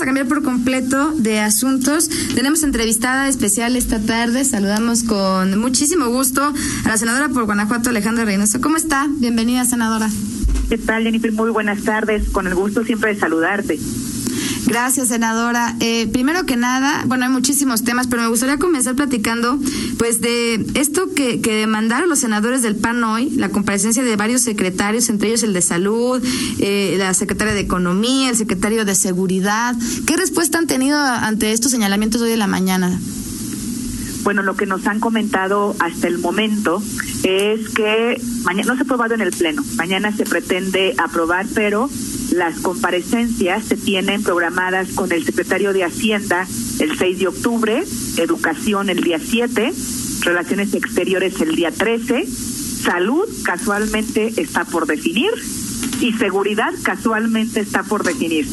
a cambiar por completo de asuntos. Tenemos entrevistada especial esta tarde. Saludamos con muchísimo gusto a la senadora por Guanajuato, Alejandra Reynoso. ¿Cómo está? Bienvenida, senadora. ¿Qué tal, Jennifer? Muy buenas tardes. Con el gusto siempre de saludarte. Gracias, senadora. Eh, primero que nada, bueno, hay muchísimos temas, pero me gustaría comenzar platicando, pues, de esto que, que demandaron los senadores del PAN hoy, la comparecencia de varios secretarios, entre ellos el de Salud, eh, la secretaria de Economía, el secretario de Seguridad. ¿Qué respuesta han tenido ante estos señalamientos hoy de la mañana? Bueno, lo que nos han comentado hasta el momento es que mañana no se ha aprobado en el Pleno, mañana se pretende aprobar, pero las comparecencias se tienen programadas con el secretario de Hacienda el 6 de octubre, Educación el día 7, Relaciones Exteriores el día 13, Salud casualmente está por definir y Seguridad casualmente está por definir.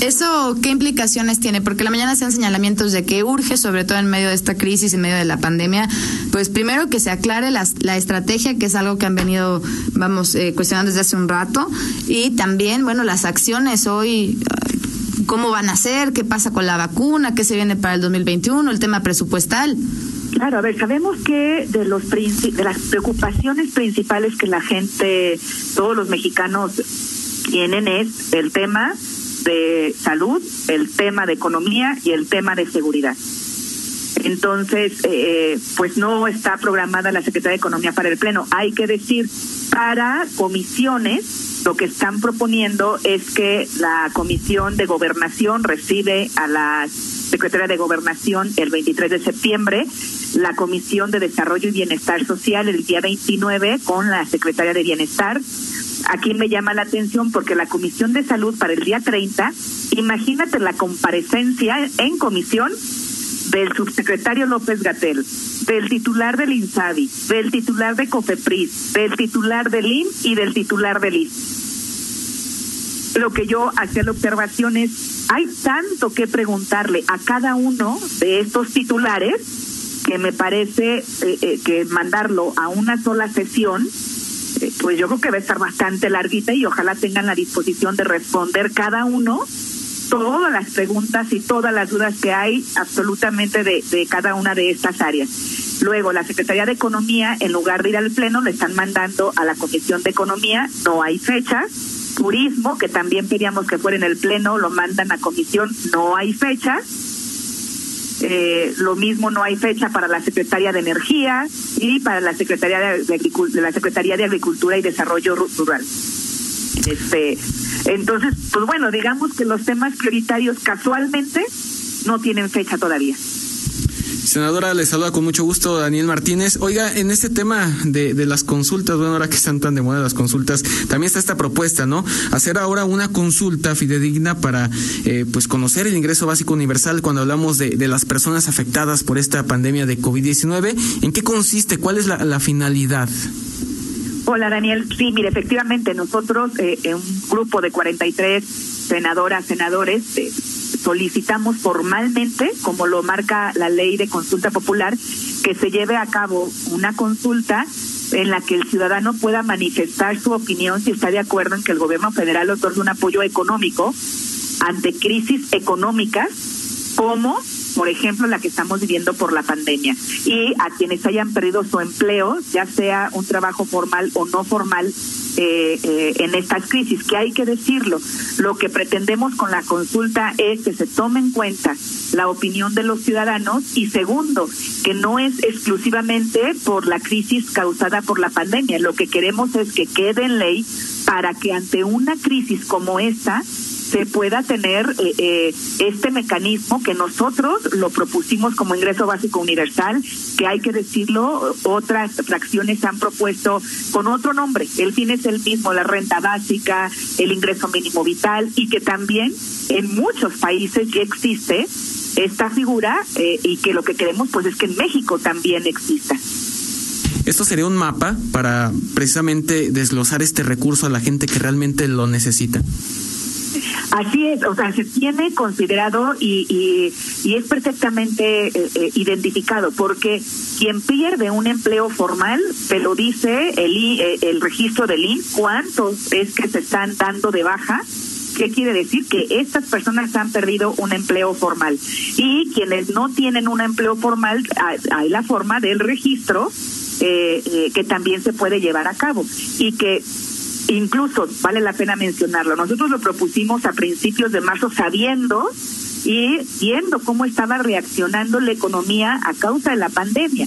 ¿Eso qué implicaciones tiene? Porque la mañana sean señalamientos de que urge, sobre todo en medio de esta crisis, en medio de la pandemia, pues primero que se aclare la, la estrategia, que es algo que han venido, vamos, eh, cuestionando desde hace un rato, y también, bueno, las acciones hoy, cómo van a ser, qué pasa con la vacuna, qué se viene para el 2021, el tema presupuestal. Claro, a ver, sabemos que de los de las preocupaciones principales que la gente, todos los mexicanos tienen es el tema de salud, el tema de economía y el tema de seguridad. Entonces, eh, pues no está programada la Secretaría de Economía para el Pleno. Hay que decir, para comisiones, lo que están proponiendo es que la Comisión de Gobernación recibe a la Secretaría de Gobernación el 23 de septiembre, la Comisión de Desarrollo y Bienestar Social el día 29 con la Secretaría de Bienestar, aquí me llama la atención porque la Comisión de Salud para el día 30, imagínate la comparecencia en comisión del subsecretario López Gatel, del titular del INSABI, del titular de COFEPRIS, del titular del IN y del titular del IS. Lo que yo hacía la observación es, hay tanto que preguntarle a cada uno de estos titulares que me parece eh, eh, que mandarlo a una sola sesión pues yo creo que va a estar bastante larguita y ojalá tengan la disposición de responder cada uno todas las preguntas y todas las dudas que hay absolutamente de, cada una de estas áreas. Luego, la Secretaría de Economía, en lugar de ir al Pleno, le están mandando a la Comisión de Economía, no hay fecha. Turismo, que también queríamos que fuera en el Pleno, lo mandan a Comisión, no hay fecha eh, lo mismo no hay fecha para la Secretaría de Energía y para la Secretaría de, la Secretaría de Agricultura y Desarrollo Rural. Este, entonces, pues bueno, digamos que los temas prioritarios casualmente no tienen fecha todavía. Senadora, le saluda con mucho gusto Daniel Martínez. Oiga, en este tema de, de, las consultas, bueno, ahora que están tan de moda las consultas, también está esta propuesta, ¿no? Hacer ahora una consulta fidedigna para, eh, pues, conocer el ingreso básico universal cuando hablamos de, de las personas afectadas por esta pandemia de COVID-19. ¿En qué consiste? ¿Cuál es la, finalidad? Hola, Daniel. Sí, mire, efectivamente, nosotros, eh, en un grupo de 43 senadoras, senadores, eh, solicitamos formalmente, como lo marca la ley de consulta popular, que se lleve a cabo una consulta en la que el ciudadano pueda manifestar su opinión si está de acuerdo en que el gobierno federal otorgue un apoyo económico ante crisis económicas como por ejemplo, la que estamos viviendo por la pandemia. Y a quienes hayan perdido su empleo, ya sea un trabajo formal o no formal, eh, eh, en estas crisis, que hay que decirlo. Lo que pretendemos con la consulta es que se tome en cuenta la opinión de los ciudadanos y segundo, que no es exclusivamente por la crisis causada por la pandemia. Lo que queremos es que quede en ley para que ante una crisis como esta se pueda tener eh, eh, este mecanismo que nosotros lo propusimos como ingreso básico universal, que hay que decirlo, otras fracciones han propuesto con otro nombre. El fin es el mismo, la renta básica, el ingreso mínimo vital y que también en muchos países ya existe esta figura eh, y que lo que queremos pues es que en México también exista. Esto sería un mapa para precisamente desglosar este recurso a la gente que realmente lo necesita. Así es, o sea, se tiene considerado y, y, y es perfectamente eh, eh, identificado, porque quien pierde un empleo formal, te lo dice el, eh, el registro del IN, cuántos es que se están dando de baja, ¿Qué quiere decir? Que estas personas han perdido un empleo formal. Y quienes no tienen un empleo formal, hay la forma del registro eh, eh, que también se puede llevar a cabo. Y que incluso vale la pena mencionarlo. Nosotros lo propusimos a principios de marzo sabiendo y viendo cómo estaba reaccionando la economía a causa de la pandemia.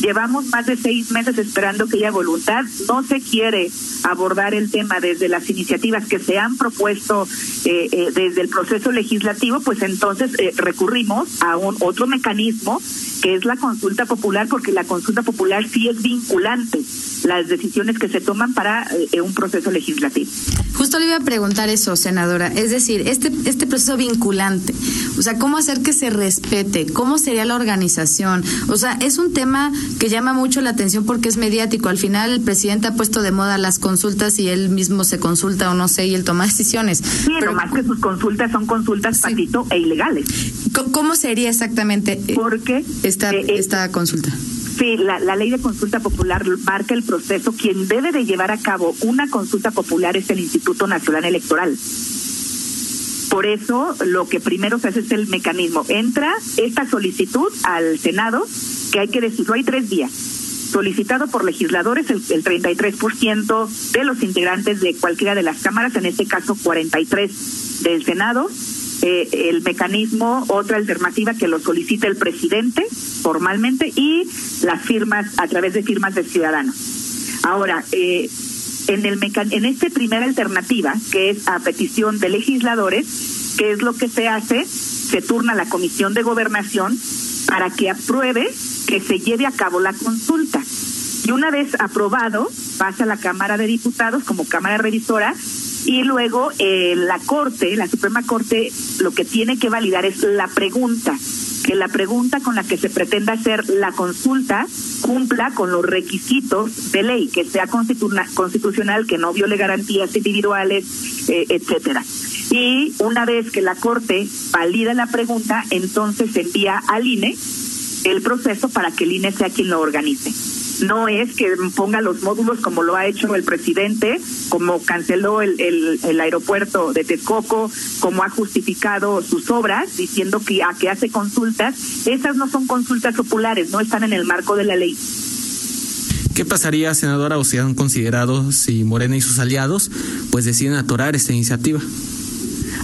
Llevamos más de seis meses esperando que haya voluntad. No se quiere abordar el tema desde las iniciativas que se han propuesto eh, eh, desde el proceso legislativo, pues entonces eh, recurrimos a un otro mecanismo que es la consulta popular, porque la consulta popular sí es vinculante las decisiones que se toman para un proceso legislativo. Justo le iba a preguntar eso, senadora. Es decir, este, este proceso vinculante, o sea, ¿cómo hacer que se respete? ¿Cómo sería la organización? O sea, es un tema que llama mucho la atención porque es mediático. Al final el presidente ha puesto de moda las consultas y él mismo se consulta o no sé, y él toma decisiones. Sí, pero más que sus consultas son consultas, sí. e ilegales. ¿Cómo sería exactamente eh, qué? esta, eh, eh, esta consulta? Sí, la, la, ley de consulta popular marca el proceso. Quien debe de llevar a cabo una consulta popular es el Instituto Nacional Electoral. Por eso lo que primero se hace es el mecanismo. Entra esta solicitud al Senado, que hay que decirlo, hay tres días. Solicitado por legisladores, el, el 33% de los integrantes de cualquiera de las cámaras, en este caso 43 del Senado, eh, el mecanismo, otra alternativa que lo solicita el presidente formalmente y las firmas a través de firmas de ciudadanos. Ahora, eh, en el en esta primera alternativa, que es a petición de legisladores, ¿qué es lo que se hace? Se turna la Comisión de Gobernación para que apruebe que se lleve a cabo la consulta. Y una vez aprobado, pasa a la Cámara de Diputados como Cámara Revisora y luego eh, la Corte, la Suprema Corte, lo que tiene que validar es la pregunta, que la pregunta con la que se pretenda hacer la consulta cumpla con los requisitos de ley, que sea constitucional, que no viole garantías individuales, eh, etcétera. Y una vez que la Corte valida la pregunta, entonces se envía al INE el proceso para que el INE sea quien lo organice no es que ponga los módulos como lo ha hecho el presidente, como canceló el, el, aeropuerto de Texcoco, como ha justificado sus obras diciendo que a que hace consultas, esas no son consultas populares, no están en el marco de la ley. ¿Qué pasaría, senadora, o si han considerado si Morena y sus aliados pues deciden atorar esta iniciativa?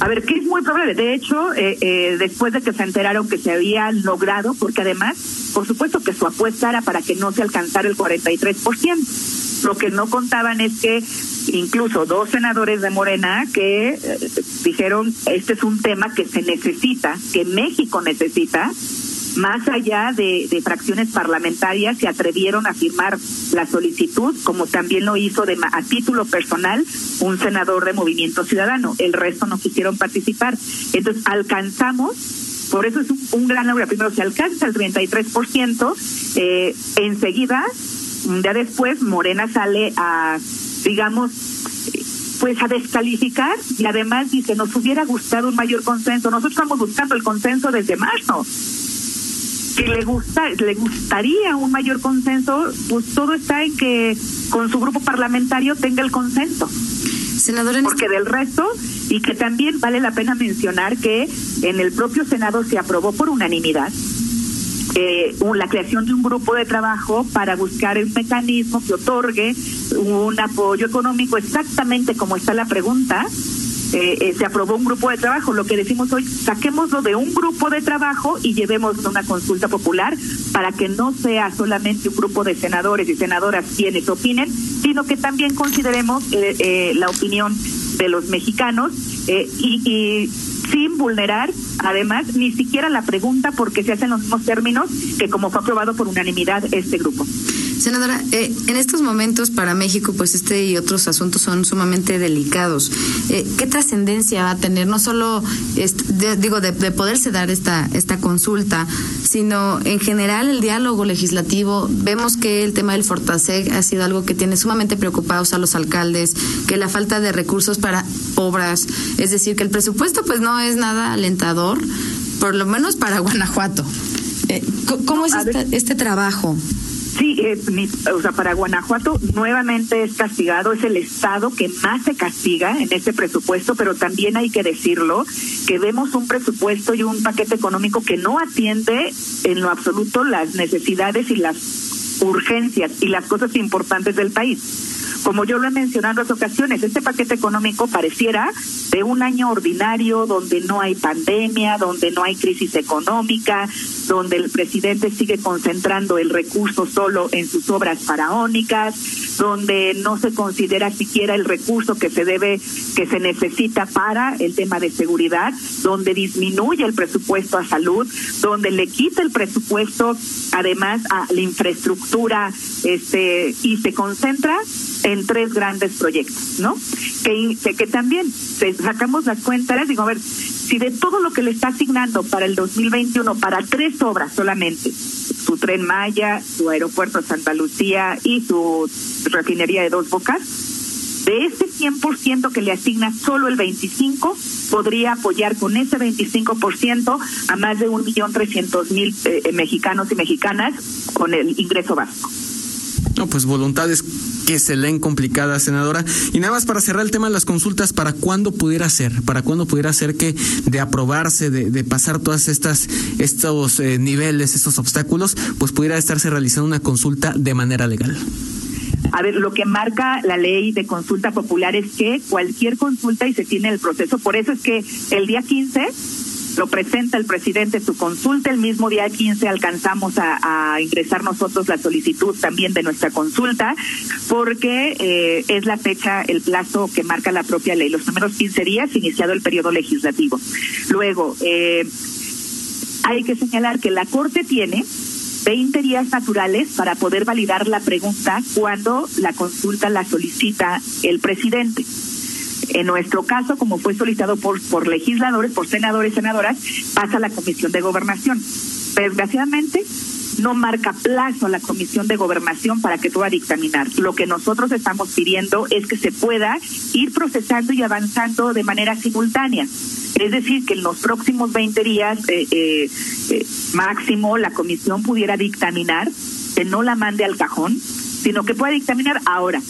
A ver, que es muy probable. De hecho, eh, eh, después de que se enteraron que se había logrado, porque además, por supuesto que su apuesta era para que no se alcanzara el 43%. Lo que no contaban es que incluso dos senadores de Morena que eh, dijeron, este es un tema que se necesita, que México necesita, más allá de, fracciones parlamentarias se atrevieron a firmar la solicitud, como también lo hizo de, a título personal un senador de Movimiento Ciudadano. El resto no quisieron participar. Entonces alcanzamos por eso es un, gran logro. Primero se alcanza el 33%, eh, enseguida, día después, Morena sale a, digamos, pues a descalificar y además dice, nos hubiera gustado un mayor consenso. Nosotros estamos buscando el consenso desde marzo que le gusta, le gustaría un mayor consenso, pues todo está en que con su grupo parlamentario tenga el consenso. Senadora, porque del resto y que también vale la pena mencionar que en el propio Senado se aprobó por unanimidad eh, la creación de un grupo de trabajo para buscar el mecanismo que otorgue un apoyo económico exactamente como está la pregunta eh, eh, se aprobó un grupo de trabajo. Lo que decimos hoy, saquémoslo de un grupo de trabajo y llevemos una consulta popular para que no sea solamente un grupo de senadores y senadoras quienes opinen, sino que también consideremos eh, la opinión de los mexicanos y, y sin vulnerar, además, ni siquiera la pregunta porque se hacen los mismos términos que como fue aprobado por unanimidad este grupo. Senadora, eh, en estos momentos para México, pues este y otros asuntos son sumamente delicados. Eh, ¿Qué trascendencia va a tener, no solo, digo, de, poderse dar esta, esta consulta, sino en general el diálogo legislativo? Vemos que el tema del Fortaseg ha sido algo que tiene sumamente preocupados a los alcaldes, que la falta de recursos para obras, es decir, que el presupuesto pues no es nada alentador, por lo menos para Guanajuato. Eh, ¿Cómo es este, este trabajo? Sí, eh, o sea, para Guanajuato nuevamente es castigado, es el estado que más se castiga en este presupuesto, pero también hay que decirlo, que vemos un presupuesto y un paquete económico que no atiende en lo absoluto las necesidades y las urgencias y las cosas importantes del país. Como yo lo he mencionado en otras ocasiones, este paquete económico pareciera de un año ordinario donde no hay pandemia, donde no hay crisis económica, donde el presidente sigue concentrando el recurso solo en sus obras faraónicas, donde no se considera siquiera el recurso que se debe, que se necesita para el tema de seguridad, donde disminuye el presupuesto a salud, donde le quita el presupuesto además a la infraestructura, este, y se concentra en tres grandes proyectos, ¿no? Que, que, también sacamos las cuentas, digo, a ver, si de todo lo que le está asignando para el 2021, para tres obras solamente, su tren Maya, su aeropuerto Santa Lucía y su refinería de dos bocas, de ese 100% que le asigna solo el 25, podría apoyar con ese 25% a más de un millón trescientos mil eh, mexicanos y mexicanas con el ingreso básico. No, pues voluntades que se leen complicadas, senadora. Y nada más para cerrar el tema de las consultas, ¿para cuándo pudiera ser? ¿Para cuándo pudiera ser que de aprobarse, de, pasar todas estas estos eh, niveles, estos obstáculos, pues pudiera estarse realizando una consulta de manera legal? A ver, lo que marca la ley de consulta popular es que cualquier consulta y se tiene el proceso. Por eso es que el día 15 lo presenta el presidente su consulta. El mismo día 15 alcanzamos a, ingresar nosotros la solicitud también de nuestra consulta, porque eh, es la fecha, el plazo que marca la propia ley. Los primeros 15 días iniciado el periodo legislativo. Luego, eh, hay que señalar que la Corte tiene 20 días naturales para poder validar la pregunta cuando la consulta la solicita el presidente. En nuestro caso, como fue solicitado por, por legisladores, por senadores senadoras, pasa a la Comisión de Gobernación. Desgraciadamente, no marca plazo a la Comisión de Gobernación para que pueda dictaminar. Lo que nosotros estamos pidiendo es que se pueda ir procesando y avanzando de manera simultánea. Es decir, que en los próximos 20 días eh, eh, eh, máximo la comisión pudiera dictaminar, que no la mande al cajón, sino que pueda dictaminar ahora.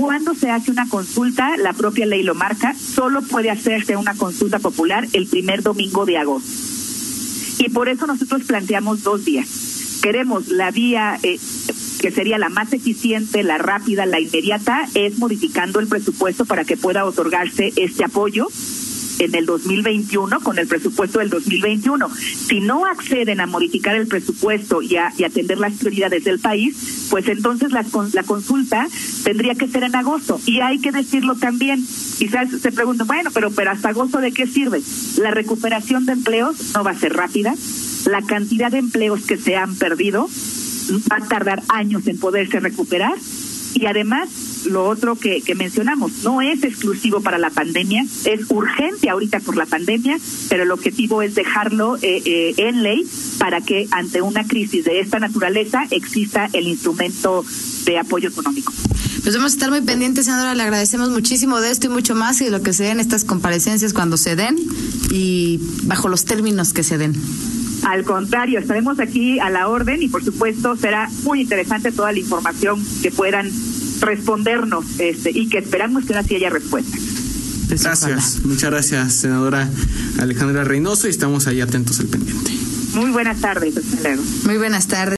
Cuando se hace una consulta, la propia ley lo marca, solo puede hacerse una consulta popular el primer domingo de agosto. Y por eso nosotros planteamos dos días. Queremos la vía eh, que sería la más eficiente, la rápida, la inmediata, es modificando el presupuesto para que pueda otorgarse este apoyo en el 2021 con el presupuesto del 2021. Si no acceden a modificar el presupuesto y a, atender las prioridades del país, pues entonces la, la consulta tendría que ser en agosto. Y hay que decirlo también. Quizás se preguntan, bueno, pero, pero hasta agosto de qué sirve? La recuperación de empleos no va a ser rápida. La cantidad de empleos que se han perdido va a tardar años en poderse recuperar y además lo otro que, que mencionamos, no es exclusivo para la pandemia, es urgente ahorita por la pandemia, pero el objetivo es dejarlo eh, eh, en ley para que ante una crisis de esta naturaleza exista el instrumento de apoyo económico. Pues vamos a estar muy pendientes, senadora. Le agradecemos muchísimo de esto y mucho más y de lo que se den estas comparecencias cuando se den y bajo los términos que se den. Al contrario, estaremos aquí a la orden y por supuesto será muy interesante toda la información que puedan respondernos este, y que esperamos que así haya respuesta. Pues gracias, muchas gracias, senadora Alejandra Reynoso, y estamos ahí atentos al pendiente. Muy buenas tardes, hasta Muy buenas tardes.